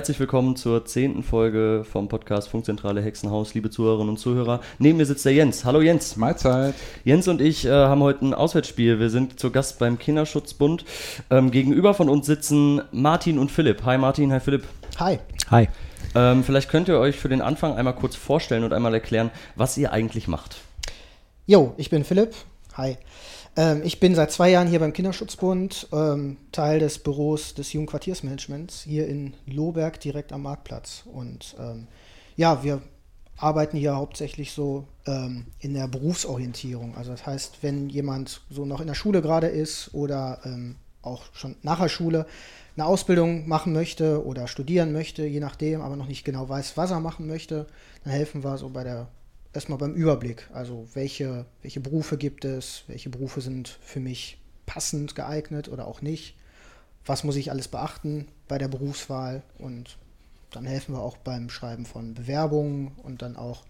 Herzlich willkommen zur zehnten Folge vom Podcast Funkzentrale Hexenhaus, liebe Zuhörerinnen und Zuhörer. Neben mir sitzt der Jens. Hallo Jens. Mahlzeit. Jens und ich äh, haben heute ein Auswärtsspiel. Wir sind zu Gast beim Kinderschutzbund. Ähm, gegenüber von uns sitzen Martin und Philipp. Hi Martin, hi Philipp. Hi. Hi. Ähm, vielleicht könnt ihr euch für den Anfang einmal kurz vorstellen und einmal erklären, was ihr eigentlich macht. Jo, ich bin Philipp. Hi. Ähm, ich bin seit zwei Jahren hier beim Kinderschutzbund, ähm, Teil des Büros des Jugendquartiersmanagements hier in Lohberg direkt am Marktplatz. Und ähm, ja, wir arbeiten hier hauptsächlich so ähm, in der Berufsorientierung. Also das heißt, wenn jemand so noch in der Schule gerade ist oder ähm, auch schon nach der Schule eine Ausbildung machen möchte oder studieren möchte, je nachdem, aber noch nicht genau weiß, was er machen möchte, dann helfen wir so bei der erstmal beim Überblick. Also welche, welche Berufe gibt es, welche Berufe sind für mich passend geeignet oder auch nicht. Was muss ich alles beachten bei der Berufswahl und dann helfen wir auch beim Schreiben von Bewerbungen und dann auch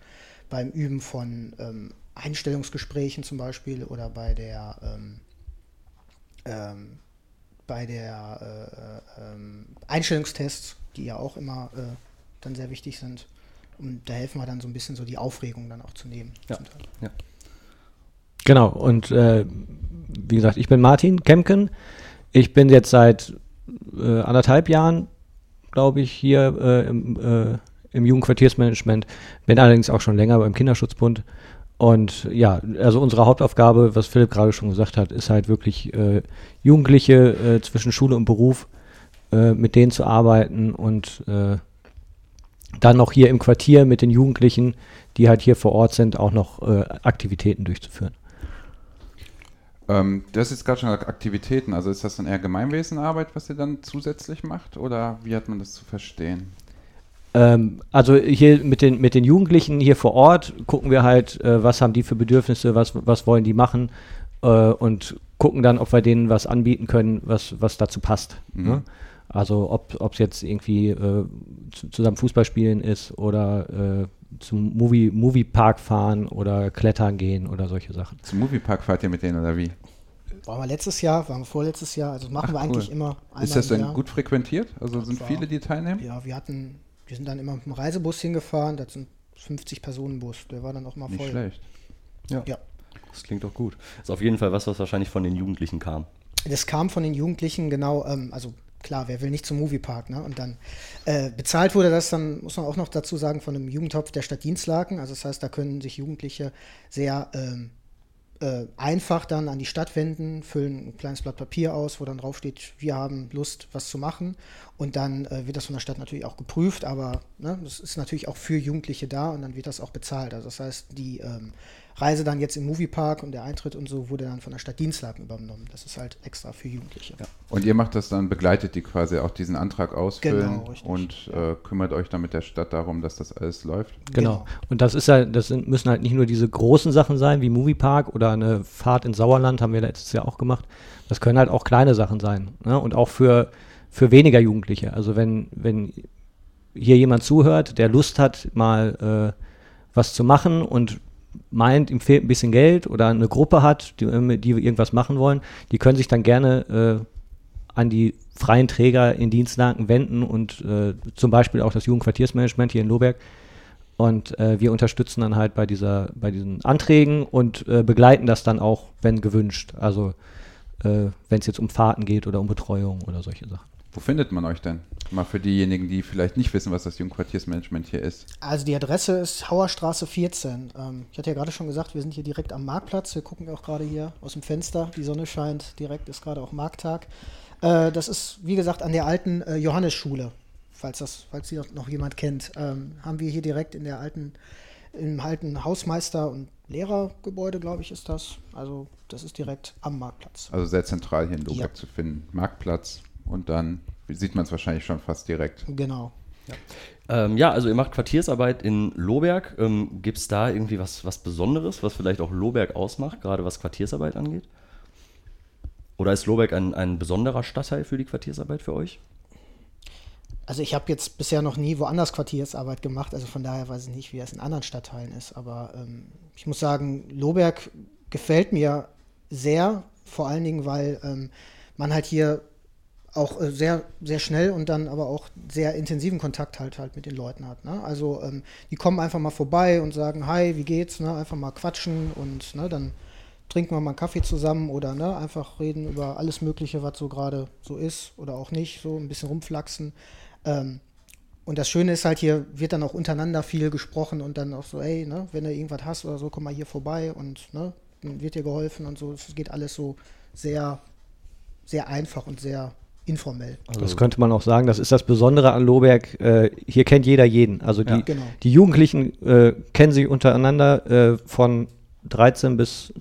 beim Üben von ähm, Einstellungsgesprächen zum Beispiel oder bei der ähm, ähm, bei der äh, äh, ähm, Einstellungstests, die ja auch immer äh, dann sehr wichtig sind. Und da helfen wir dann so ein bisschen so die Aufregung dann auch zu nehmen. Ja. ja. Genau, und äh, wie gesagt, ich bin Martin Kemken. Ich bin jetzt seit äh, anderthalb Jahren, glaube ich, hier äh, im, äh, im Jugendquartiersmanagement, bin allerdings auch schon länger beim Kinderschutzbund. Und ja, also unsere Hauptaufgabe, was Philipp gerade schon gesagt hat, ist halt wirklich äh, Jugendliche äh, zwischen Schule und Beruf mit denen zu arbeiten und dann noch hier im Quartier mit den Jugendlichen, die halt hier vor Ort sind, auch noch äh, Aktivitäten durchzuführen. Ähm, du hast jetzt gerade schon Aktivitäten, also ist das dann eher Gemeinwesenarbeit, was ihr dann zusätzlich macht oder wie hat man das zu verstehen? Ähm, also hier mit den, mit den Jugendlichen hier vor Ort gucken wir halt, äh, was haben die für Bedürfnisse, was, was wollen die machen äh, und gucken dann, ob wir denen was anbieten können, was, was dazu passt. Mhm. Ne? Also ob es jetzt irgendwie äh, zusammen Fußball spielen ist oder äh, zum Movie, Moviepark fahren oder klettern gehen oder solche Sachen. Zum Moviepark fahrt ihr mit denen oder wie? Waren wir letztes Jahr, waren wir vorletztes Jahr, also machen Ach, wir eigentlich cool. immer. Ist das denn gut frequentiert? Also sind viele, die teilnehmen? Ja, wir hatten, wir sind dann immer mit dem Reisebus hingefahren, das sind 50 Personen Bus, der war dann auch mal voll. Nicht schlecht. Ja. ja. Das klingt doch gut. Das ist auf jeden Fall was, was wahrscheinlich von den Jugendlichen kam. Das kam von den Jugendlichen, genau, ähm, also klar, wer will nicht zum Moviepark, ne? Und dann äh, bezahlt wurde das dann, muss man auch noch dazu sagen, von einem Jugendtopf der Stadt Dienstlaken. Also das heißt, da können sich Jugendliche sehr ähm, äh, einfach dann an die Stadt wenden, füllen ein kleines Blatt Papier aus, wo dann drauf steht, wir haben Lust, was zu machen. Und dann äh, wird das von der Stadt natürlich auch geprüft, aber ne, das ist natürlich auch für Jugendliche da und dann wird das auch bezahlt. Also das heißt, die ähm, Reise dann jetzt im Moviepark und der Eintritt und so wurde dann von der Stadt Dienstlaken übernommen. Das ist halt extra für Jugendliche. Ja. Und ihr macht das dann, begleitet die quasi auch diesen Antrag ausfüllen genau, und äh, kümmert euch dann mit der Stadt darum, dass das alles läuft? Genau. genau. Und das ist halt, das sind, müssen halt nicht nur diese großen Sachen sein, wie Moviepark oder eine Fahrt ins Sauerland, haben wir letztes Jahr auch gemacht. Das können halt auch kleine Sachen sein. Ne? Und auch für, für weniger Jugendliche. Also wenn, wenn hier jemand zuhört, der Lust hat, mal äh, was zu machen und meint, ihm fehlt ein bisschen Geld oder eine Gruppe hat, die, die irgendwas machen wollen, die können sich dann gerne äh, an die freien Träger in Dienstlaken wenden und äh, zum Beispiel auch das Jugendquartiersmanagement hier in Lohberg. Und äh, wir unterstützen dann halt bei, dieser, bei diesen Anträgen und äh, begleiten das dann auch, wenn gewünscht. Also äh, wenn es jetzt um Fahrten geht oder um Betreuung oder solche Sachen. Wo findet man euch denn? Mal für diejenigen, die vielleicht nicht wissen, was das Jugendquartiersmanagement hier ist. Also die Adresse ist Hauerstraße 14. Ähm, ich hatte ja gerade schon gesagt, wir sind hier direkt am Marktplatz. Wir gucken auch gerade hier aus dem Fenster. Die Sonne scheint direkt, ist gerade auch Markttag. Äh, das ist, wie gesagt, an der alten äh, Johannesschule. Falls das, falls sie noch jemand kennt, ähm, haben wir hier direkt in der alten, im alten Hausmeister- und Lehrergebäude, glaube ich, ist das. Also das ist direkt am Marktplatz. Also sehr zentral hier in Lohberg ja. zu finden. Marktplatz, und dann sieht man es wahrscheinlich schon fast direkt. Genau. Ja. Ähm, ja, also ihr macht Quartiersarbeit in Lohberg. Ähm, Gibt es da irgendwie was, was Besonderes, was vielleicht auch Lohberg ausmacht, gerade was Quartiersarbeit angeht? Oder ist Lohberg ein, ein besonderer Stadtteil für die Quartiersarbeit für euch? Also ich habe jetzt bisher noch nie woanders Quartiersarbeit gemacht, also von daher weiß ich nicht, wie es in anderen Stadtteilen ist. Aber ähm, ich muss sagen, Lohberg gefällt mir sehr, vor allen Dingen, weil ähm, man halt hier auch äh, sehr, sehr schnell und dann aber auch sehr intensiven Kontakt halt halt mit den Leuten hat. Ne? Also ähm, die kommen einfach mal vorbei und sagen, hi, wie geht's? Ne? Einfach mal quatschen und ne, dann trinken wir mal einen Kaffee zusammen oder ne, einfach reden über alles Mögliche, was so gerade so ist oder auch nicht, so ein bisschen rumflaxen. Ähm, und das Schöne ist halt, hier wird dann auch untereinander viel gesprochen und dann auch so, ey, ne, wenn du irgendwas hast oder so, komm mal hier vorbei und ne, wird dir geholfen und so. Es geht alles so sehr, sehr einfach und sehr informell. Also das könnte man auch sagen, das ist das Besondere an Lohberg. Äh, hier kennt jeder jeden. Also die, ja, genau. die Jugendlichen äh, kennen sich untereinander äh, von 13 bis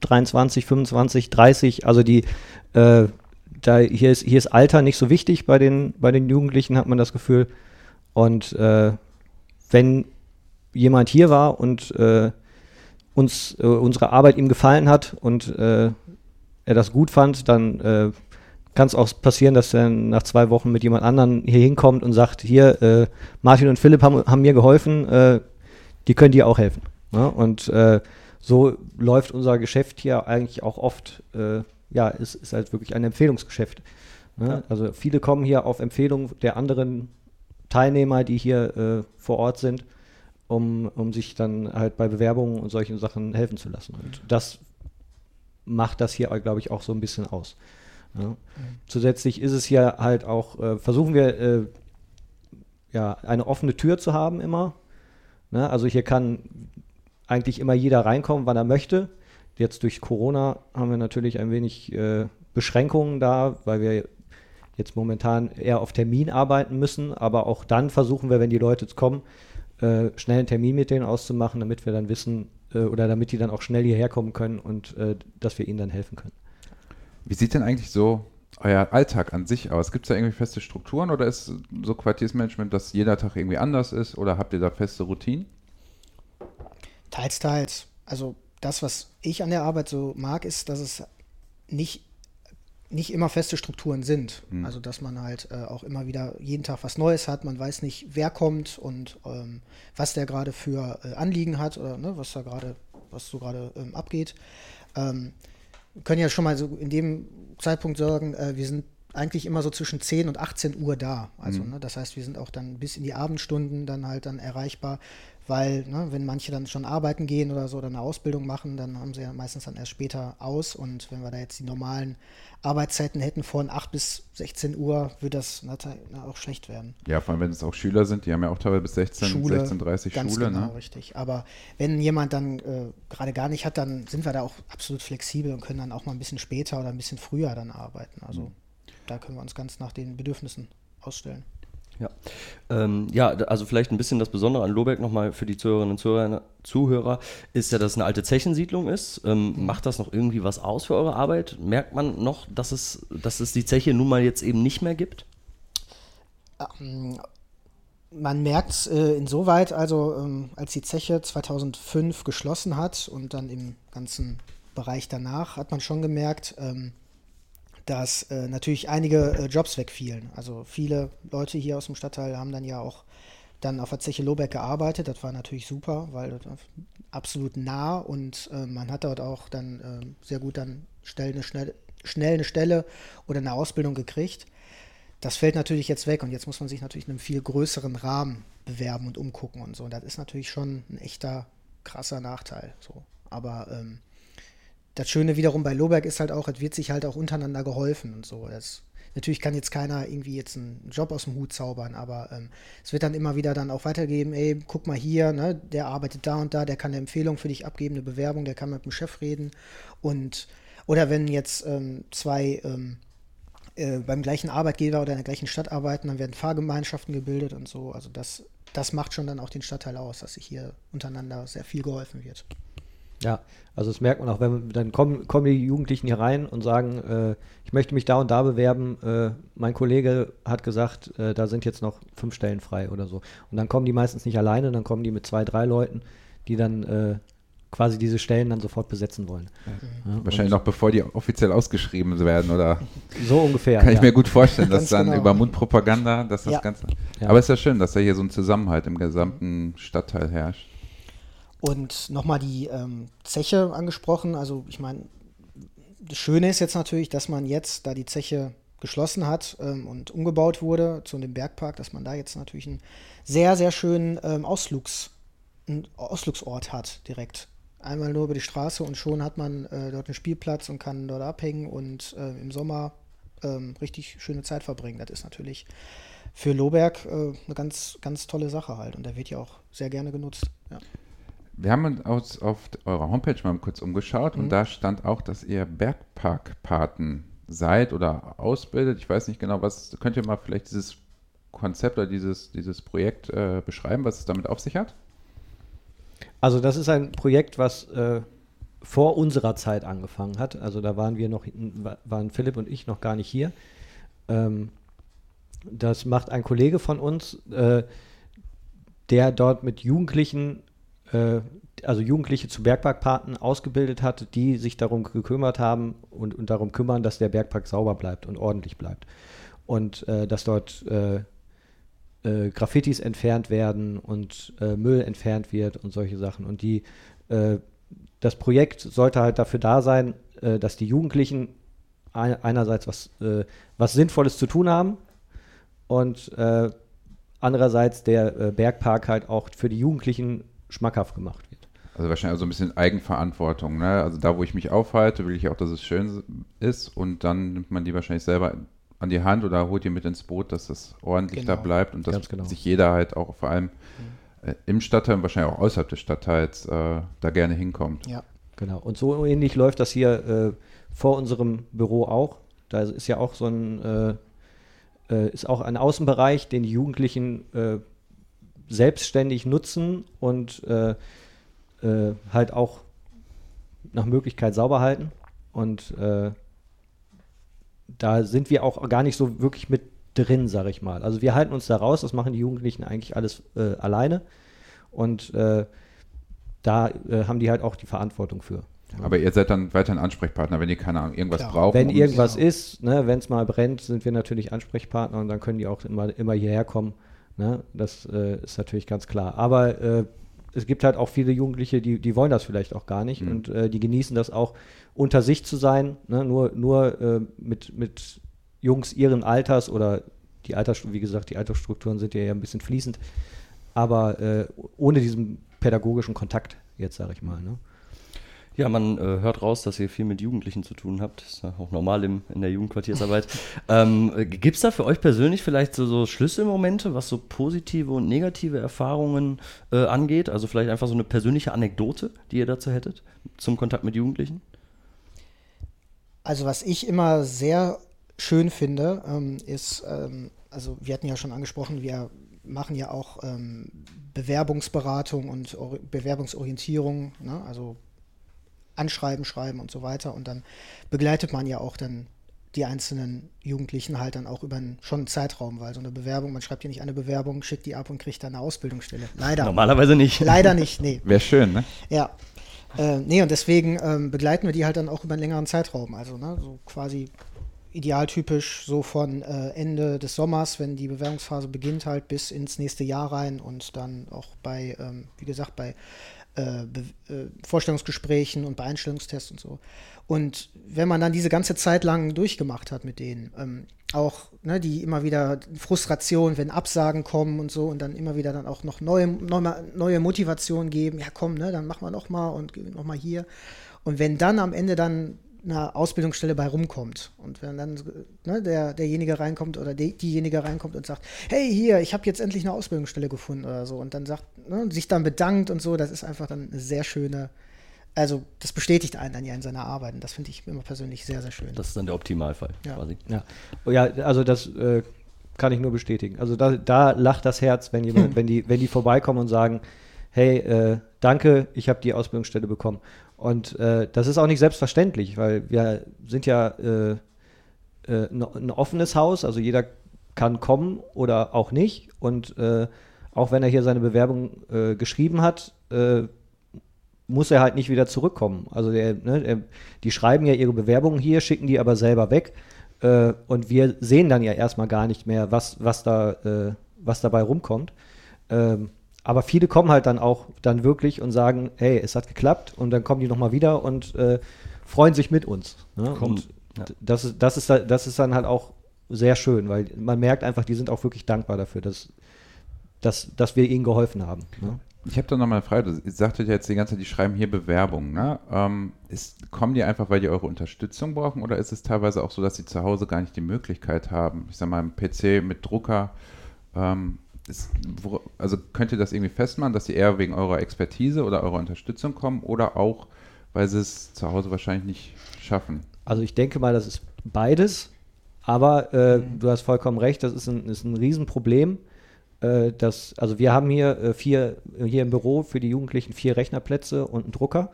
23, 25, 30. Also die, äh, da hier ist, hier ist Alter nicht so wichtig bei den, bei den Jugendlichen, hat man das Gefühl. Und äh, wenn jemand hier war und äh, uns unsere Arbeit ihm gefallen hat und er das gut fand, dann kann es auch passieren, dass er nach zwei Wochen mit jemand anderem hier hinkommt und sagt, hier, äh, Martin und Philipp haben, haben mir geholfen, äh, die können dir auch helfen. Ne? Und äh, so läuft unser Geschäft hier eigentlich auch oft, äh, ja, ist, ist halt wirklich ein Empfehlungsgeschäft. Ne? Ja. Also viele kommen hier auf Empfehlung der anderen Teilnehmer, die hier äh, vor Ort sind, um, um sich dann halt bei Bewerbungen und solchen Sachen helfen zu lassen. Und das macht das hier, glaube ich, auch so ein bisschen aus. Ja. Mhm. Zusätzlich ist es hier halt auch, äh, versuchen wir äh, ja eine offene Tür zu haben immer. Ne? Also hier kann eigentlich immer jeder reinkommen, wann er möchte. Jetzt durch Corona haben wir natürlich ein wenig äh, Beschränkungen da, weil wir jetzt momentan eher auf Termin arbeiten müssen. Aber auch dann versuchen wir, wenn die Leute kommen, äh, schnell einen Termin mit denen auszumachen, damit wir dann wissen äh, oder damit die dann auch schnell hierher kommen können und äh, dass wir ihnen dann helfen können. Wie sieht denn eigentlich so euer Alltag an sich aus? Gibt es da irgendwie feste Strukturen oder ist so Quartiersmanagement, dass jeder Tag irgendwie anders ist oder habt ihr da feste Routinen? Teils, teils. Also das, was ich an der Arbeit so mag, ist, dass es nicht, nicht immer feste Strukturen sind. Hm. Also dass man halt äh, auch immer wieder jeden Tag was Neues hat. Man weiß nicht, wer kommt und ähm, was der gerade für äh, Anliegen hat oder ne, was da gerade, was so gerade ähm, abgeht. Ähm, können ja schon mal so in dem Zeitpunkt sagen, äh, wir sind eigentlich immer so zwischen 10 und 18 Uhr da. Also, mhm. ne, das heißt, wir sind auch dann bis in die Abendstunden dann halt dann erreichbar, weil, ne, wenn manche dann schon arbeiten gehen oder so oder eine Ausbildung machen, dann haben sie ja meistens dann erst später aus. Und wenn wir da jetzt die normalen Arbeitszeiten hätten von 8 bis 16 Uhr, würde das na, auch schlecht werden. Ja, vor allem, wenn es auch Schüler sind, die haben ja auch teilweise bis 16, Schule, 16, 30 ganz Schule. Genau, ne? richtig. Aber wenn jemand dann äh, gerade gar nicht hat, dann sind wir da auch absolut flexibel und können dann auch mal ein bisschen später oder ein bisschen früher dann arbeiten. Also mhm. da können wir uns ganz nach den Bedürfnissen ausstellen. Ja. Ähm, ja, also vielleicht ein bisschen das Besondere an Lobeck nochmal für die Zuhörerinnen und Zuhörer, Zuhörer ist ja, dass es eine alte Zechensiedlung ist. Ähm, mhm. Macht das noch irgendwie was aus für eure Arbeit? Merkt man noch, dass es, dass es die Zeche nun mal jetzt eben nicht mehr gibt? Ähm, man merkt es äh, insoweit, also ähm, als die Zeche 2005 geschlossen hat und dann im ganzen Bereich danach, hat man schon gemerkt, ähm, dass äh, natürlich einige äh, Jobs wegfielen. Also viele Leute hier aus dem Stadtteil haben dann ja auch dann auf der Zeche Lobeck gearbeitet. Das war natürlich super, weil absolut nah und äh, man hat dort auch dann ähm, sehr gut dann schnell eine, schnell, schnell eine Stelle oder eine Ausbildung gekriegt. Das fällt natürlich jetzt weg und jetzt muss man sich natürlich in einem viel größeren Rahmen bewerben und umgucken und so. Und das ist natürlich schon ein echter krasser Nachteil. So. Aber ähm, das Schöne wiederum bei Loberg ist halt auch, es wird sich halt auch untereinander geholfen und so. Das, natürlich kann jetzt keiner irgendwie jetzt einen Job aus dem Hut zaubern, aber ähm, es wird dann immer wieder dann auch weitergeben, ey, guck mal hier, ne, der arbeitet da und da, der kann eine Empfehlung für dich abgeben, eine Bewerbung, der kann mit dem Chef reden und oder wenn jetzt ähm, zwei ähm, äh, beim gleichen Arbeitgeber oder in der gleichen Stadt arbeiten, dann werden Fahrgemeinschaften gebildet und so. Also das, das macht schon dann auch den Stadtteil aus, dass sich hier untereinander sehr viel geholfen wird. Ja, also das merkt man auch, wenn dann kommen, kommen die Jugendlichen hier rein und sagen, äh, ich möchte mich da und da bewerben. Äh, mein Kollege hat gesagt, äh, da sind jetzt noch fünf Stellen frei oder so. Und dann kommen die meistens nicht alleine, dann kommen die mit zwei, drei Leuten, die dann äh, quasi diese Stellen dann sofort besetzen wollen. Ja, Wahrscheinlich noch bevor die offiziell ausgeschrieben werden, oder? So ungefähr. Kann ich mir gut vorstellen, dass dann genau. über Mundpropaganda, dass das ja. Ganze. Aber es ist ja schön, dass da hier so ein Zusammenhalt im gesamten Stadtteil herrscht. Und nochmal die ähm, Zeche angesprochen. Also ich meine, das Schöne ist jetzt natürlich, dass man jetzt, da die Zeche geschlossen hat ähm, und umgebaut wurde zu dem Bergpark, dass man da jetzt natürlich einen sehr, sehr schönen ähm, Ausflugs, Ausflugsort hat direkt. Einmal nur über die Straße und schon hat man äh, dort einen Spielplatz und kann dort abhängen und äh, im Sommer ähm, richtig schöne Zeit verbringen. Das ist natürlich für Lohberg äh, eine ganz, ganz tolle Sache halt und der wird ja auch sehr gerne genutzt. Ja. Wir haben uns auf eurer Homepage mal kurz umgeschaut Mhm. und da stand auch, dass ihr Bergparkpaten seid oder ausbildet. Ich weiß nicht genau, was. Könnt ihr mal vielleicht dieses Konzept oder dieses, dieses Projekt äh, beschreiben, was es damit auf sich hat? Also das ist ein Projekt, was äh, vor unserer Zeit angefangen hat. Also da waren wir noch, wa- waren Philipp und ich noch gar nicht hier. Ähm, das macht ein Kollege von uns, äh, der dort mit Jugendlichen, äh, also Jugendliche zu Bergparkpaten ausgebildet hat, die sich darum gekümmert haben und, und darum kümmern, dass der Bergpark sauber bleibt und ordentlich bleibt. Und äh, dass dort äh, äh, Graffitis entfernt werden und äh, Müll entfernt wird und solche Sachen. Und die, das Projekt sollte halt dafür da sein, dass die Jugendlichen ein, einerseits was, was Sinnvolles zu tun haben und andererseits der Bergpark halt auch für die Jugendlichen schmackhaft gemacht wird. Also wahrscheinlich auch so ein bisschen Eigenverantwortung. Ne? Also da, wo ich mich aufhalte, will ich auch, dass es schön ist und dann nimmt man die wahrscheinlich selber an die Hand oder holt die mit ins Boot, dass das ordentlich da Genau. bleibt und dass genau. sich jeder halt auch vor allem äh, im Stadtteil und wahrscheinlich auch außerhalb des Stadtteils äh, da gerne hinkommt. Ja. Genau. Und so ähnlich läuft das hier äh, vor unserem Büro auch. Da ist ja auch so ein, äh, äh, ist auch ein Außenbereich, den die Jugendlichen äh, selbstständig nutzen und äh, äh, halt auch nach Möglichkeit sauber halten. Und äh, da sind wir auch gar nicht so wirklich mit drin, sag ich mal. Also wir halten uns da raus, das machen die Jugendlichen eigentlich alles äh, alleine. Und äh, da äh, haben die halt auch die Verantwortung für. Aber ihr seid dann weiterhin Ansprechpartner, wenn ihr, keine Ahnung, irgendwas Klar. braucht. Wenn irgendwas ist, ne, wenn es mal brennt, sind wir natürlich Ansprechpartner und dann können die auch immer, immer hierher kommen. Ne? Das äh, ist natürlich ganz klar. Aber äh, es gibt halt auch viele Jugendliche, die, die wollen das vielleicht auch gar nicht Mhm. und äh, die genießen das auch, unter sich zu sein, ne? nur, nur äh, mit, mit Jungs ihren Alters oder die Alters, wie gesagt, die Altersstrukturen sind ja eher ein bisschen fließend, aber äh, ohne diesen pädagogischen Kontakt, jetzt sage ich mal. Ne? Ja, man äh, hört raus, dass ihr viel mit Jugendlichen zu tun habt. Das ist ja auch normal im, in der Jugendquartiersarbeit. ähm, Gibt es da für euch persönlich vielleicht so, so Schlüsselmomente, was so positive und negative Erfahrungen äh, angeht? Also vielleicht einfach so eine persönliche Anekdote, die ihr dazu hättet, zum Kontakt mit Jugendlichen? Also was ich immer sehr schön finde, ähm, ist, ähm, also wir hatten ja schon angesprochen, wir machen ja auch ähm, Bewerbungsberatung und Or Bewerbungsorientierung, ne? also Anschreiben, Schreiben und so weiter. Und dann begleitet man ja auch dann die einzelnen Jugendlichen halt dann auch über einen, schon einen Zeitraum, weil so eine Bewerbung, man schreibt ja nicht eine Bewerbung, schickt die ab und kriegt dann eine Ausbildungsstelle. Leider. Normalerweise nicht. Leider nicht, nee. Wäre schön, ne? Ja. Äh, nee, und deswegen ähm, begleiten wir die halt dann auch über einen längeren Zeitraum. Also, ne, so quasi idealtypisch so von äh, Ende des Sommers, wenn die Bewerbungsphase beginnt, halt bis ins nächste Jahr rein und dann auch bei, ähm, wie gesagt, bei äh, äh, Vorstellungsgesprächen und bei Einstellungstests und so. Und wenn man dann diese ganze Zeit lang durchgemacht hat mit denen, ähm, auch ne, die immer wieder Frustration, wenn Absagen kommen und so und dann immer wieder dann auch noch neue, neue, neue Motivation geben, ja komm, ne, dann machen wir noch mal und noch mal hier. Und wenn dann am Ende dann eine Ausbildungsstelle bei rumkommt und wenn dann ne, der, derjenige reinkommt oder die, diejenige reinkommt und sagt, hey hier, ich habe jetzt endlich eine Ausbildungsstelle gefunden oder so und dann sagt, ne, sich dann bedankt und so, das ist einfach dann eine sehr schöne, also das bestätigt einen dann ja in seiner Arbeit und das finde ich immer persönlich sehr, sehr schön. Das ist dann der Optimalfall Ja. quasi. Ja, Oh ja also das äh, kann ich nur bestätigen. Also da, da lacht das Herz, wenn, jemand, wenn, die, wenn die vorbeikommen und sagen, hey, äh, danke, ich habe die Ausbildungsstelle bekommen. Und äh, das ist auch nicht selbstverständlich, weil wir sind ja äh, äh, ein, offenes Haus, also jeder kann kommen oder auch nicht. Und äh, auch wenn er hier seine Bewerbung äh, geschrieben hat, muss er halt nicht wieder zurückkommen. Also der, ne, der, die schreiben ja ihre Bewerbungen hier, schicken die aber selber weg. Und wir sehen dann ja erstmal gar nicht mehr, was, was, da, äh, was dabei rumkommt. Ähm, aber viele kommen halt dann auch dann wirklich und sagen, hey, es hat geklappt und dann kommen die nochmal wieder und äh, freuen sich mit uns. Ne? Und ja. das, ist, das, ist, da- das ist dann halt auch sehr schön, weil man merkt einfach, die sind auch wirklich dankbar dafür, dass, dass, dass wir ihnen geholfen haben. Ne? Ich habe da nochmal eine Frage. Ihr sagtet ja jetzt die ganze Zeit, die schreiben hier Bewerbungen. Ne? Ähm, ist, kommen die einfach, weil die eure Unterstützung brauchen oder ist es teilweise auch so, dass sie zu Hause gar nicht die Möglichkeit haben? Ich sage mal, ein PC mit Drucker. Ähm, ist, wo, also könnt ihr das irgendwie festmachen, dass sie eher wegen eurer Expertise oder eurer Unterstützung kommen oder auch, weil sie es zu Hause wahrscheinlich nicht schaffen? Also ich denke mal, das ist beides. Aber äh, du hast vollkommen recht, das ist ein, ist ein Riesenproblem. Äh, das, also wir haben hier äh, vier, hier im Büro für die Jugendlichen vier Rechnerplätze und einen Drucker,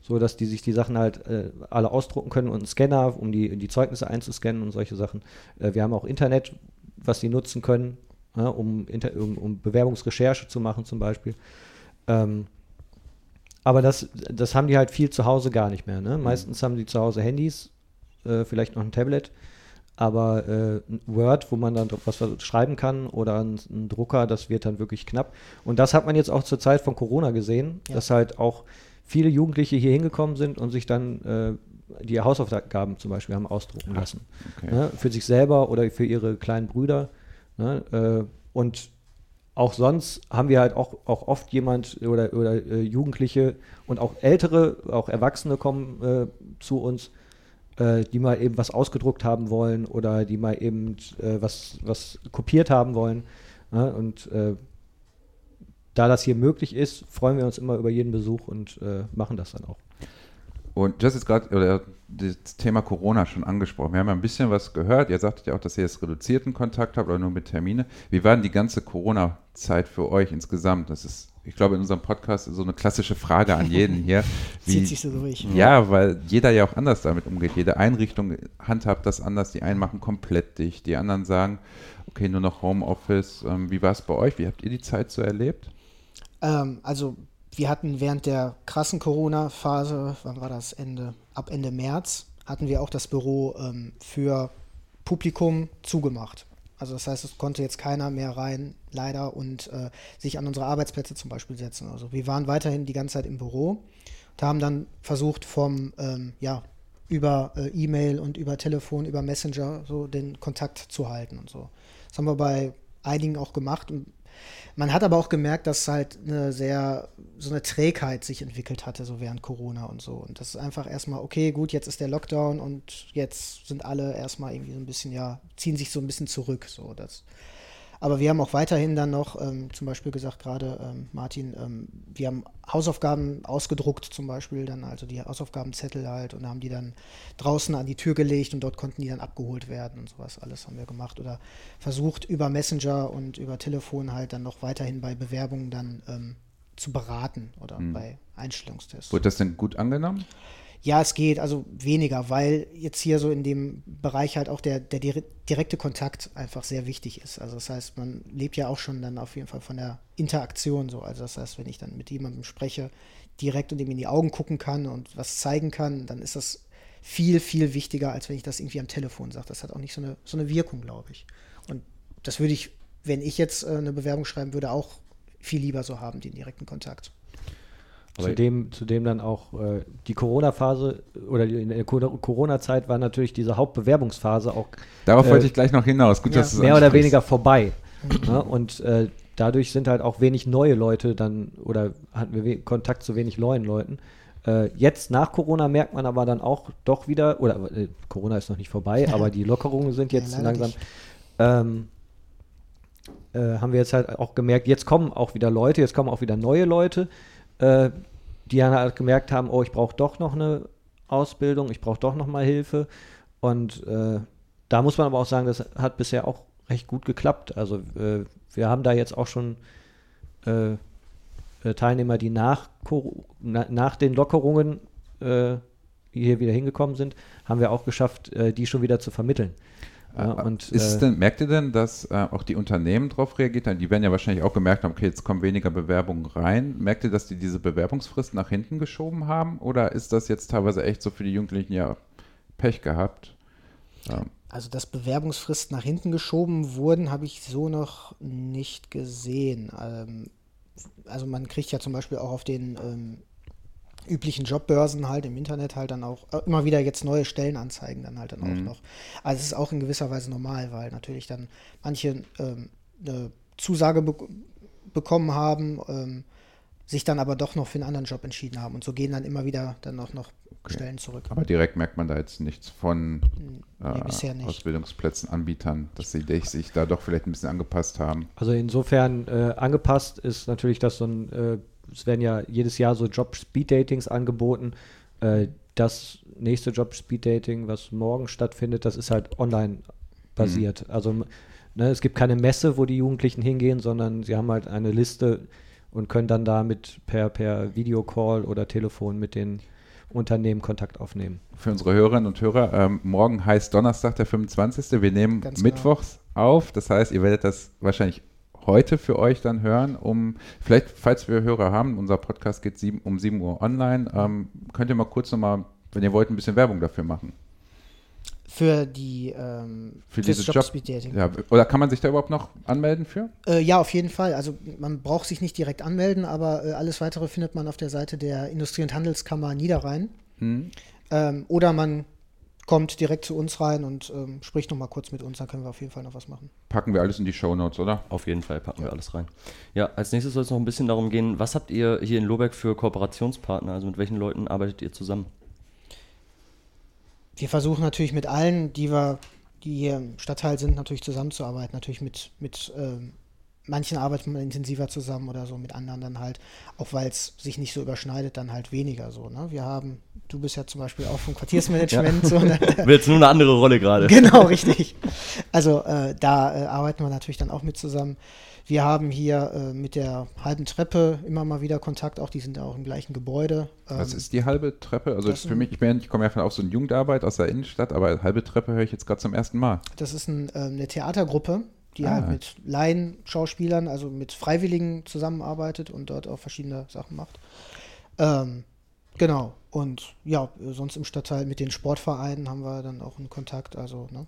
so dass die sich die Sachen halt äh, alle ausdrucken können und einen Scanner, um die, die Zeugnisse einzuscannen und solche Sachen. Äh, wir haben auch Internet, was sie nutzen können, ja, um, Inter um, Bewerbungsrecherche zu machen zum Beispiel. Ähm, aber das, das haben die halt viel zu Hause gar nicht mehr. Ne? Meistens haben die zu Hause Handys, äh, vielleicht noch ein Tablet aber äh, ein Word, wo man dann was schreiben kann oder ein, ein, Drucker, das wird dann wirklich knapp. Und das hat man jetzt auch zur Zeit von Corona gesehen, ja. dass halt auch viele Jugendliche hier hingekommen sind und sich dann äh, die Hausaufgaben zum Beispiel haben ausdrucken lassen. Okay. Ne? Für sich selber oder für ihre kleinen Brüder. Ne? Äh, und auch sonst haben wir halt auch, auch oft jemand oder, oder äh, Jugendliche und auch Ältere, auch Erwachsene kommen äh, zu uns, äh, die mal eben was ausgedruckt haben wollen oder die mal eben äh, was, was kopiert haben wollen. Ne? Und äh, da das hier möglich ist, freuen wir uns immer über jeden Besuch und machen das dann auch. Und das ist gerade das Thema Corona schon angesprochen. Wir haben ja ein bisschen was gehört. Ihr sagtet ja auch, dass ihr jetzt reduzierten Kontakt habt oder nur mit Termine. Wie war denn die ganze Corona-Zeit für euch insgesamt? Das ist ich glaube, in unserem Podcast so eine klassische Frage an jeden hier. Wie, Zieht sich so durch. Ja, weil jeder ja auch anders damit umgeht. Jede Einrichtung handhabt das anders. Die einen machen komplett dicht, die anderen sagen, okay, nur noch Homeoffice. Ähm, wie war es bei euch? Wie habt ihr die Zeit so erlebt? Ähm, also wir hatten während der krassen Corona-Phase, wann war das? Ende, ab Ende März, hatten wir auch das Büro ähm, für Publikum zugemacht. Also das heißt, es konnte jetzt keiner mehr rein, leider, und äh, sich an unsere Arbeitsplätze zum Beispiel setzen. Also wir waren weiterhin die ganze Zeit im Büro und haben dann versucht, vom, ähm, ja, über äh, E-Mail und über Telefon, über Messenger so den Kontakt zu halten und so. Das haben wir bei einigen auch gemacht und man hat aber auch gemerkt, dass halt eine sehr, so eine Trägheit sich entwickelt hatte, so während Corona und so. Und das ist einfach erstmal, okay, gut, jetzt ist der Lockdown und jetzt sind alle erstmal irgendwie so ein bisschen, ja, ziehen sich so ein bisschen zurück. So, das, aber wir haben auch weiterhin dann noch ähm, zum Beispiel gesagt, gerade ähm, Martin, ähm, wir haben Hausaufgaben ausgedruckt zum Beispiel, dann also die Hausaufgabenzettel halt und haben die dann draußen an die Tür gelegt und dort konnten die dann abgeholt werden und sowas. Alles haben wir gemacht oder versucht über Messenger und über Telefon halt dann noch weiterhin bei Bewerbungen dann ähm, zu beraten oder mhm. bei Einstellungstests. Wurde das denn gut angenommen? Ja, es geht, also weniger, weil jetzt hier so in dem Bereich halt auch der, der direkte Kontakt einfach sehr wichtig ist. Also das heißt, man lebt ja auch schon dann auf jeden Fall von der Interaktion so. Also das heißt, wenn ich dann mit jemandem spreche, direkt und ihm in die Augen gucken kann und was zeigen kann, dann ist das viel, viel wichtiger, als wenn ich das irgendwie am Telefon sage. Das hat auch nicht so eine, so eine Wirkung, glaube ich. Und das würde ich, wenn ich jetzt äh, eine Bewerbung schreiben würde, auch viel lieber so haben, den direkten Kontakt. Zudem, zudem dann auch äh, die Corona-Phase oder die, in der Corona-Zeit war natürlich diese Hauptbewerbungsphase auch. Darauf äh, wollte ich gleich noch hinaus. Gut, ja. dass mehr oder weniger vorbei. ja, und äh, dadurch sind halt auch wenig neue Leute dann oder hatten wir Kontakt zu wenig neuen Leuten. Äh, jetzt nach Corona merkt man aber dann auch doch wieder, oder äh, Corona ist noch nicht vorbei, aber die Lockerungen sind jetzt ja, langsam. Ähm, äh, haben wir jetzt halt auch gemerkt, jetzt kommen auch wieder Leute, jetzt kommen auch wieder neue Leute äh, die dann halt gemerkt haben, oh, ich brauche doch noch eine Ausbildung, ich brauche doch noch mal Hilfe. Und äh, da muss man aber auch sagen, das hat bisher auch recht gut geklappt. Also äh, wir haben da jetzt auch schon äh, äh Teilnehmer, die nach, na, nach den Lockerungen äh, hier wieder hingekommen sind, haben wir auch geschafft, die schon wieder zu vermitteln. Ja, und, ist äh, denn, merkt ihr denn, dass äh, auch die Unternehmen darauf reagiert Die werden ja wahrscheinlich auch gemerkt haben, okay, jetzt kommen weniger Bewerbungen rein. Merkt ihr, dass die diese Bewerbungsfrist nach hinten geschoben haben? Oder ist das jetzt teilweise echt so für die Jugendlichen ja Pech gehabt? Ähm. Also, dass Bewerbungsfristen nach hinten geschoben wurden, habe ich so noch nicht gesehen. Ähm, also, man kriegt ja zum Beispiel auch auf den ähm, üblichen Jobbörsen halt im Internet halt dann auch äh, immer wieder jetzt neue Stellenanzeigen dann halt dann auch Mhm. noch. Also es ist auch in gewisser Weise normal, weil natürlich dann manche ähm, eine Zusage be bekommen haben, ähm, sich dann aber doch noch für einen anderen Job entschieden haben und so gehen dann immer wieder dann auch noch Stellen zurück. Aber direkt merkt man da jetzt nichts von Nee, äh, nicht. Ausbildungsplätzen, Anbietern, dass sie dich- sich da doch vielleicht ein bisschen angepasst haben. Also insofern äh, angepasst ist natürlich, dass so ein, äh, es werden ja jedes Jahr so Job-Speed-Datings angeboten. Äh, das nächste Job-Speed-Dating, was morgen stattfindet, das ist halt online basiert. Also m- ne, es gibt keine Messe, wo die Jugendlichen hingehen, sondern sie haben halt eine Liste und können dann damit per, per Videocall oder Telefon mit den Unternehmen Kontakt aufnehmen. Für unsere Hörerinnen und Hörer, ähm, morgen heißt Donnerstag, der 25. Wir nehmen Ganz genau. mittwochs auf. Das heißt, ihr werdet das wahrscheinlich heute für euch dann hören, um, vielleicht, falls wir Hörer haben, unser Podcast geht sieben, um 7 Uhr online, ähm, könnt ihr mal kurz nochmal, wenn ihr wollt, ein bisschen Werbung dafür machen. Für die ähm, Für dieses Job- Job-Speed-Dating. Ja, oder kann man sich da überhaupt noch anmelden für? Äh, ja, auf jeden Fall. Also man braucht sich nicht direkt anmelden, aber äh, alles weitere findet man auf der Seite der Industrie- und Handelskammer Niederrhein. Hm? Ähm, oder man kommt direkt zu uns rein und ähm, spricht noch mal kurz mit uns, dann können wir auf jeden Fall noch was machen. Packen wir alles in die Shownotes, oder? Auf jeden Fall packen wir alles rein. Ja, als nächstes soll es noch ein bisschen darum gehen, was habt ihr hier in Lobeck für Kooperationspartner? Also mit welchen Leuten arbeitet ihr zusammen? Wir versuchen natürlich mit allen, die wir, die hier im Stadtteil sind, natürlich zusammenzuarbeiten. Natürlich mit, mit ähm, manchen arbeitet man intensiver zusammen oder so, mit anderen dann halt, auch weil es sich nicht so überschneidet, dann halt weniger so. Ne? Wir haben, du bist ja zum Beispiel auch vom Quartiersmanagement, so, ne? Wird jetzt nur eine andere Rolle gerade. Genau, richtig. Also äh, da äh, arbeiten wir natürlich dann auch mit zusammen. Wir haben hier äh, mit der halben Treppe immer mal wieder Kontakt, auch die sind ja auch im gleichen Gebäude. Was Ähm, ist die halbe Treppe? Also das für mich, ich, bin, ich komme ja von auch so eine Jugendarbeit aus der Innenstadt, aber halbe Treppe höre ich jetzt gerade zum ersten Mal. Das ist ein, ähm, eine Theatergruppe, die Ah. halt mit Laien-Schauspielern, also mit Freiwilligen zusammenarbeitet und dort auch verschiedene Sachen macht. Ähm, genau. Und ja, sonst im Stadtteil mit den Sportvereinen haben wir dann auch einen Kontakt, also ne,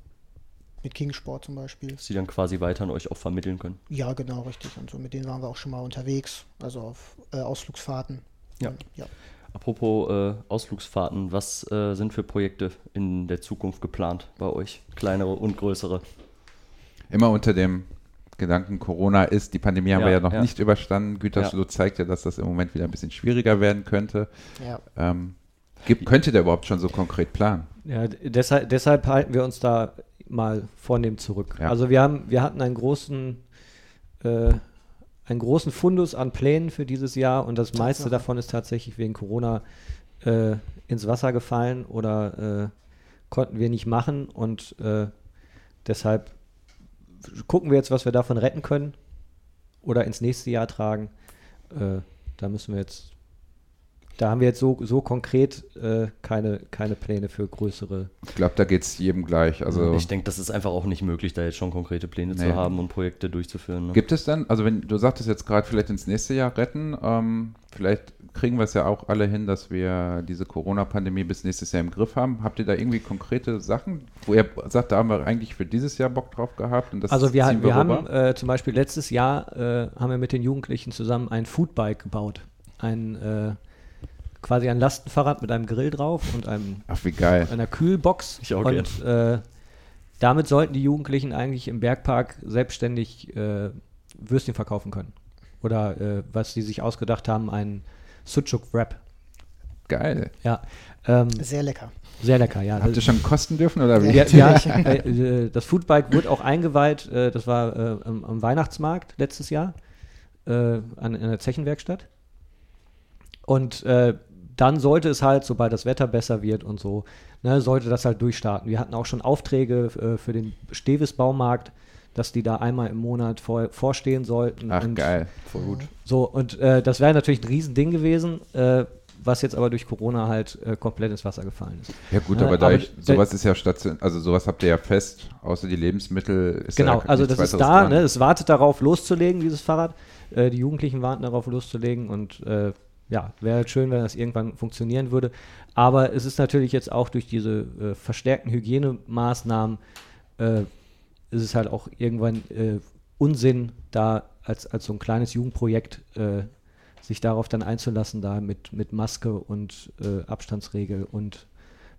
mit Kingsport zum Beispiel. Dass die dann quasi weiter an euch auch vermitteln können. Ja, genau, richtig. Und so mit denen waren wir auch schon mal unterwegs, also auf äh, Ausflugsfahrten. Ja. Und, ja. Apropos äh, Ausflugsfahrten, was äh, sind für Projekte in der Zukunft geplant bei euch? Kleinere und größere? Immer unter dem Gedanken, Corona ist, die Pandemie haben Ja, wir ja noch ja. nicht überstanden. Gütersloh zeigt ja, dass das im Moment wieder ein bisschen schwieriger werden könnte. ja. Ähm, gibt, könnt ihr da überhaupt schon so konkret planen? Ja, deshalb, deshalb halten wir uns da mal vornehm zurück. Ja. Also wir haben, wir hatten einen großen, äh, einen großen Fundus an Plänen für dieses Jahr und das meiste davon ist tatsächlich wegen Corona äh, ins Wasser gefallen oder äh, konnten wir nicht machen und äh, deshalb gucken wir jetzt, was wir davon retten können oder ins nächste Jahr tragen. Äh, da müssen wir jetzt, da haben wir jetzt so, so konkret äh, keine, keine Pläne für größere Ich glaube, da geht es jedem gleich. Also ich denke, das ist einfach auch nicht möglich, da jetzt schon konkrete Pläne Nee. zu haben und Projekte durchzuführen. Ne? gibt es dann, also wenn du sagtest jetzt gerade vielleicht ins nächste Jahr retten, ähm, vielleicht kriegen wir es ja auch alle hin, dass wir diese Corona-Pandemie bis nächstes Jahr im Griff haben. Habt ihr da irgendwie konkrete Sachen, wo ihr sagt, da haben wir eigentlich für dieses Jahr Bock drauf gehabt? Und das Also wir, ziehen wir haben äh, zum Beispiel letztes Jahr äh, haben wir mit den Jugendlichen zusammen ein Foodbike gebaut. Ein äh, quasi ein Lastenfahrrad mit einem Grill drauf und einem, Ach, wie geil. einer Kühlbox. Ich auch und äh, damit sollten die Jugendlichen eigentlich im Bergpark selbstständig äh, Würstchen verkaufen können. Oder äh, was sie sich ausgedacht haben, ein Sucuk Wrap. Geil. Ja, ähm, Sehr lecker. sehr lecker, ja. Habt ihr schon kosten dürfen oder wie? Ja, ja, äh, das Foodbike wurde auch eingeweiht, äh, das war äh, am, am Weihnachtsmarkt letztes Jahr an, an der Zechenwerkstatt. Und dann sollte es halt, sobald das Wetter besser wird und so, ne, sollte das halt durchstarten. Wir hatten auch schon Aufträge für den Stevis Baumarkt, dass die da einmal im Monat vor, vorstehen sollten. Ach, und geil. Voll gut. So, und äh, das wäre natürlich ein Riesending gewesen, äh, was jetzt aber durch Corona halt äh, komplett ins Wasser gefallen ist. Ja gut, aber da aber ich, sowas ist ja station, also sowas habt ihr ja fest, außer die Lebensmittel ist Genau, ja also das ist da, ne, es wartet darauf loszulegen, dieses Fahrrad. Äh, die Jugendlichen warten darauf loszulegen und äh, ja, wäre halt schön, wenn das irgendwann funktionieren würde. Aber es ist natürlich jetzt auch durch diese äh, verstärkten Hygienemaßnahmen, äh, ist es halt auch irgendwann äh, Unsinn, da als, als so ein kleines Jugendprojekt äh, sich darauf dann einzulassen, da mit, mit Maske und äh, Abstandsregel und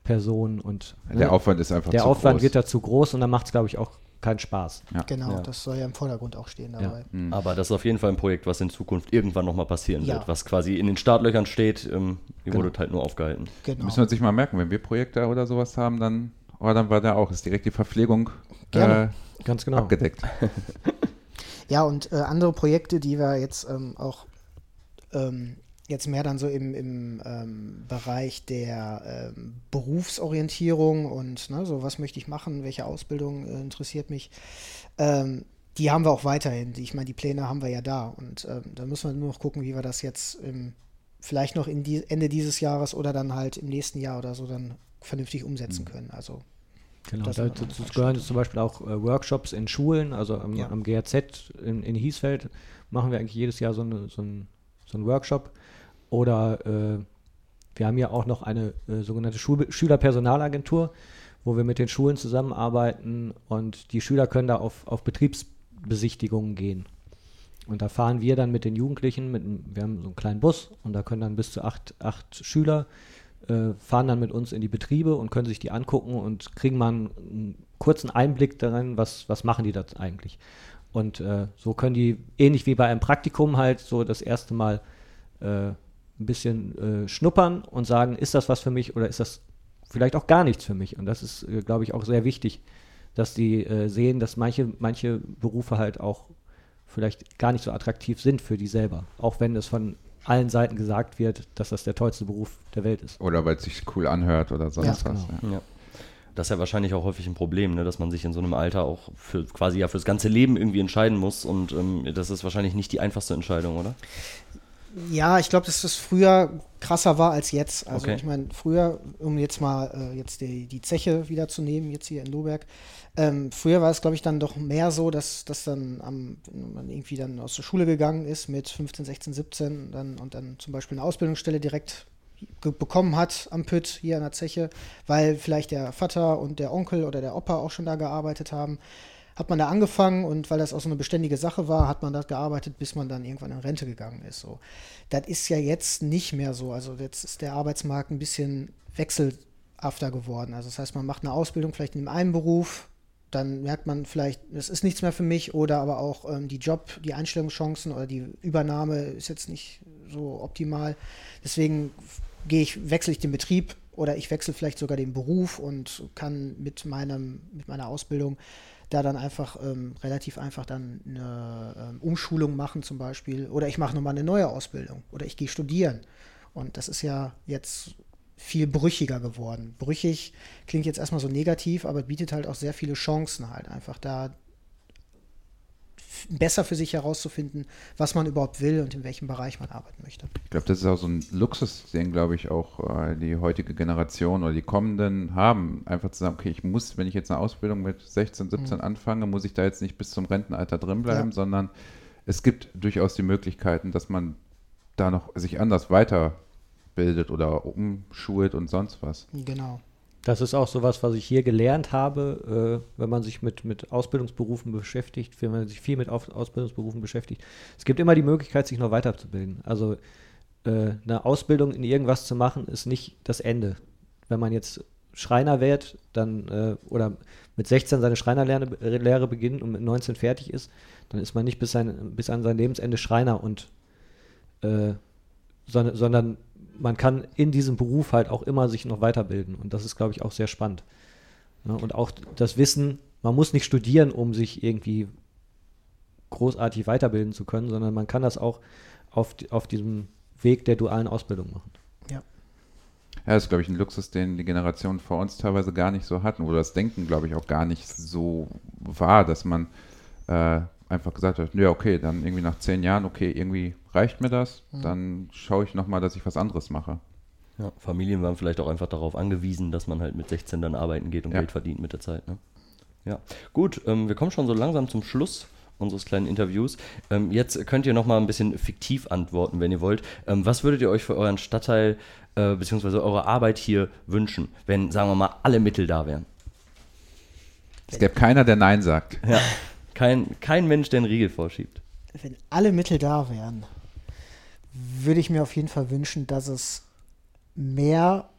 Person und Der ne, Aufwand ist einfach der zu Aufwand groß. wird da zu groß und dann macht es, glaube ich, auch keinen Spaß. Ja. Genau, Ja. das soll ja im Vordergrund auch stehen dabei. Hm. Aber das ist auf jeden Fall ein Projekt, was in Zukunft irgendwann nochmal passieren Ja. wird, was quasi in den Startlöchern steht. Ähm, ihr Genau. wurdet halt nur aufgehalten. Genau. Müssen wir uns sich mal merken, wenn wir Projekte oder sowas haben, dann, oh, dann war da auch, ist direkt die Verpflegung Gerne. Ganz äh, genau. abgedeckt. Ja, und äh, andere Projekte, die wir jetzt ähm, auch ähm, jetzt mehr dann so im, im ähm, Bereich der ähm, Berufsorientierung und ne, so, was möchte ich machen, welche Ausbildung äh, interessiert mich, ähm, die haben wir auch weiterhin. Ich meine, die Pläne haben wir ja da und ähm, da müssen wir nur noch gucken, wie wir das jetzt im, vielleicht noch in die, Ende dieses Jahres oder dann halt im nächsten Jahr oder so dann vernünftig umsetzen können. Also Genau, dazu gehören zum Beispiel auch äh, Workshops in Schulen, also am, Ja. am GRZ in, in Hiesfeld machen wir eigentlich jedes Jahr so, eine, so, ein, so einen Workshop. Oder äh, wir haben ja auch noch eine äh, sogenannte Schul Schülerpersonalagentur, wo wir mit den Schulen zusammenarbeiten und die Schüler können da auf, auf Betriebsbesichtigungen gehen. Und da fahren wir dann mit den Jugendlichen, mit, wir haben so einen kleinen Bus und da können dann bis zu acht, acht Schüler äh, fahren dann mit uns in die Betriebe und können sich die angucken und kriegen mal einen, einen kurzen Einblick darin, was, was machen die da eigentlich. Und äh, so können die, ähnlich wie bei einem Praktikum, halt so das erste Mal äh, ein bisschen äh, schnuppern und sagen, ist das was für mich oder ist das vielleicht auch gar nichts für mich. Und das ist, äh, glaube ich, auch sehr wichtig, dass die äh, sehen, dass manche, manche Berufe halt auch vielleicht gar nicht so attraktiv sind für die selber. Auch wenn es von allen Seiten gesagt wird, dass das der tollste Beruf der Welt ist. Oder weil es sich cool anhört oder sonst Ja, was. genau. Ja. Das ist ja wahrscheinlich auch häufig ein Problem, ne, dass man sich in so einem Alter auch für quasi ja fürs ganze Leben irgendwie entscheiden muss und ähm, das ist wahrscheinlich nicht die einfachste Entscheidung, oder? Ja, ich glaube, dass das früher krasser war als jetzt. Also Okay. ich meine, früher, um jetzt mal äh, jetzt die, die Zeche wieder zu nehmen, jetzt hier in Lohberg, ähm, früher war es, glaube ich, dann doch mehr so, dass, dass dann am, wenn man irgendwie dann aus der Schule gegangen ist mit 15, 16, 17 dann, und dann zum Beispiel eine Ausbildungsstelle direkt bekommen hat am Pütt hier an der Zeche, weil vielleicht der Vater und der Onkel oder der Opa auch schon da gearbeitet haben hat man da angefangen und weil das auch so eine beständige Sache war, hat man da gearbeitet, bis man dann irgendwann in Rente gegangen ist. So. Das ist ja jetzt nicht mehr so. Also jetzt ist der Arbeitsmarkt ein bisschen wechselhafter geworden. Also das heißt, man macht eine Ausbildung vielleicht in einem Beruf, dann merkt man vielleicht, das ist nichts mehr für mich oder aber auch ähm, die Job, die Einstellungschancen oder die Übernahme ist jetzt nicht so optimal. Deswegen gehe ich, wechsle ich den Betrieb oder ich wechsle vielleicht sogar den Beruf und kann mit meinem, mit meiner Ausbildung da dann einfach ähm, relativ einfach dann eine ähm, Umschulung machen zum Beispiel oder ich mache nochmal eine neue Ausbildung oder ich gehe studieren. Und das ist ja jetzt viel brüchiger geworden. Brüchig klingt jetzt erstmal so negativ, aber bietet halt auch sehr viele Chancen halt einfach da besser für sich herauszufinden, was man überhaupt will und in welchem Bereich man arbeiten möchte. Ich glaube, das ist auch so ein Luxus, den, glaube ich, auch äh, die heutige Generation oder die kommenden haben. Einfach zu sagen, okay, ich muss, wenn ich jetzt eine Ausbildung mit 16, 17 anfange, muss ich da jetzt nicht bis zum Rentenalter drin bleiben, Ja. sondern es gibt durchaus die Möglichkeiten, dass man da noch sich anders weiterbildet oder umschult und sonst was. Genau. Das ist auch sowas, was ich hier gelernt habe, äh, wenn man sich mit, mit Ausbildungsberufen beschäftigt, wenn man sich viel mit Auf Ausbildungsberufen beschäftigt. Es gibt immer die Möglichkeit, sich noch weiterzubilden. Also äh, eine Ausbildung in irgendwas zu machen, ist nicht das Ende. Wenn man jetzt Schreiner wird, dann äh, oder mit 16 seine Schreinerlehre Lehre beginnt und mit 19 fertig ist, dann ist man nicht bis, sein, bis an sein Lebensende Schreiner und äh, sondern, sondern man kann in diesem Beruf halt auch immer sich noch weiterbilden. Und das ist, glaube ich, auch sehr spannend. Ja, und auch das Wissen, man muss nicht studieren, um sich irgendwie großartig weiterbilden zu können, sondern man kann das auch auf, auf diesem Weg der dualen Ausbildung machen. Ja, das ist, glaube ich, ein Luxus, den die Generation vor uns teilweise gar nicht so hatten, oder das Denken, glaube ich, auch gar nicht so war, dass man äh, einfach gesagt hat, ja, okay, dann irgendwie nach zehn Jahren, okay, irgendwie reicht mir das, dann schaue ich nochmal, dass ich was anderes mache. Ja, Familien waren vielleicht auch einfach darauf angewiesen, dass man halt mit 16 dann arbeiten geht und Ja. Geld verdient mit der Zeit. Ne? Ja, gut, ähm, wir kommen schon so langsam zum Schluss unseres kleinen Interviews. Ähm, jetzt könnt ihr noch mal ein bisschen fiktiv antworten, wenn ihr wollt. Ähm, was würdet ihr euch für euren Stadtteil äh, bzw. eure Arbeit hier wünschen, wenn, sagen wir mal, alle Mittel da wären? Es gäbe keiner, der Nein sagt. Ja, kein, kein Mensch, der einen Riegel vorschiebt. Wenn alle Mittel da wären, würde ich mir auf jeden Fall wünschen, dass es mehr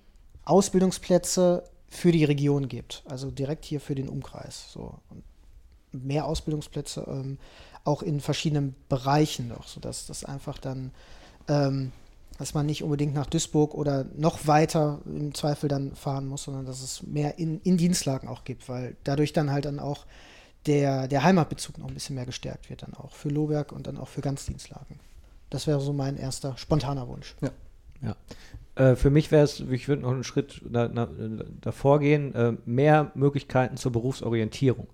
Ausbildungsplätze für die Region gibt. Also direkt hier für den Umkreis. So. Und mehr Ausbildungsplätze ähm, auch in verschiedenen Bereichen noch, sodass das einfach dann, ähm, dass man nicht unbedingt nach Duisburg oder noch weiter im Zweifel dann fahren muss, sondern dass es mehr in, in Dienstlagen auch gibt, weil dadurch dann halt dann auch der, der Heimatbezug noch ein bisschen mehr gestärkt wird, dann auch für Lohberg und dann auch für Ganzdienstlagen. Das wäre so mein erster spontaner Wunsch. Ja. ja. Äh, für mich wäre es, ich würde noch einen Schritt da, na, davor gehen, äh, mehr Möglichkeiten zur Berufsorientierung.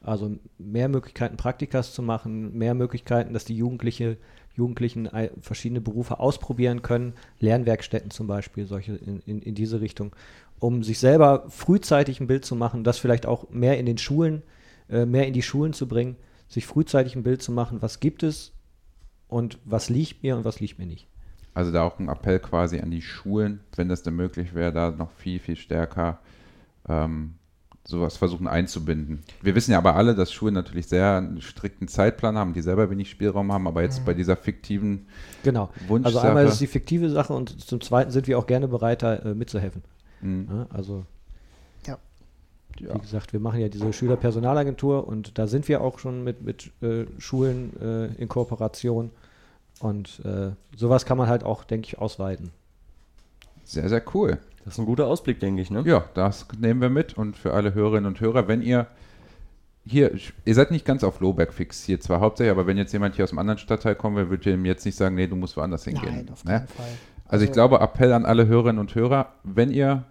Also mehr Möglichkeiten, Praktikas zu machen, mehr Möglichkeiten, dass die Jugendliche, Jugendlichen verschiedene Berufe ausprobieren können, Lernwerkstätten zum Beispiel, solche in, in, in diese Richtung, um sich selber frühzeitig ein Bild zu machen, das vielleicht auch mehr in den Schulen, äh, mehr in die Schulen zu bringen, sich frühzeitig ein Bild zu machen, was gibt es und was liegt mir und was liegt mir nicht. Also da auch ein Appell quasi an die Schulen, wenn das denn möglich wäre, da noch viel, viel stärker ähm, sowas versuchen einzubinden. Wir wissen ja aber alle, dass Schulen natürlich sehr einen strikten Zeitplan haben, die selber wenig Spielraum haben, aber jetzt mhm. bei dieser fiktiven Genau. Also einmal ist es die fiktive Sache und zum Zweiten sind wir auch gerne bereit, da äh, mitzuhelfen. Mhm. Ja, also. Wie ja. gesagt, wir machen ja diese Schülerpersonalagentur und da sind wir auch schon mit, mit äh, Schulen äh, in Kooperation und äh, sowas kann man halt auch, denke ich, ausweiten. Sehr, sehr cool. Das ist ein guter Ausblick, denke ich, ne? Ja, das nehmen wir mit. Und für alle Hörerinnen und Hörer, wenn ihr hier, ihr seid nicht ganz auf Lohberg fixiert, zwar hauptsächlich, aber wenn jetzt jemand hier aus einem anderen Stadtteil kommen will, würde ich ihm jetzt nicht sagen, nee, du musst woanders hingehen. Nein, auf keinen ne? Fall. Also, also ich glaube, Appell an alle Hörerinnen und Hörer, wenn ihr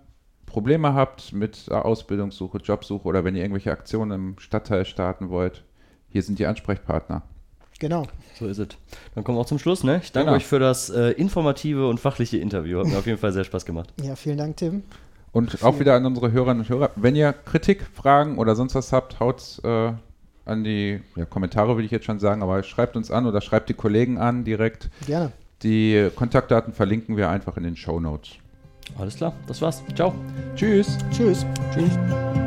Probleme habt mit Ausbildungssuche, Jobsuche oder wenn ihr irgendwelche Aktionen im Stadtteil starten wollt, hier sind die Ansprechpartner. Genau. So ist es. Dann kommen wir auch zum Schluss. Ne? Ich danke genau. euch für das äh, informative und fachliche Interview. Hat mir auf jeden Fall sehr Spaß gemacht. Ja, vielen Dank, Tim. Und vielen. auch wieder an unsere Hörerinnen und Hörer. Wenn ihr Kritik, Fragen oder sonst was habt, haut äh, an die ja, Kommentare, würde ich jetzt schon sagen, aber schreibt uns an oder schreibt die Kollegen an direkt. Gerne. Die Kontaktdaten verlinken wir einfach in den Show Notes. Alles klar, das war's. Ciao. Tschüss. Tschüss. Tschüss.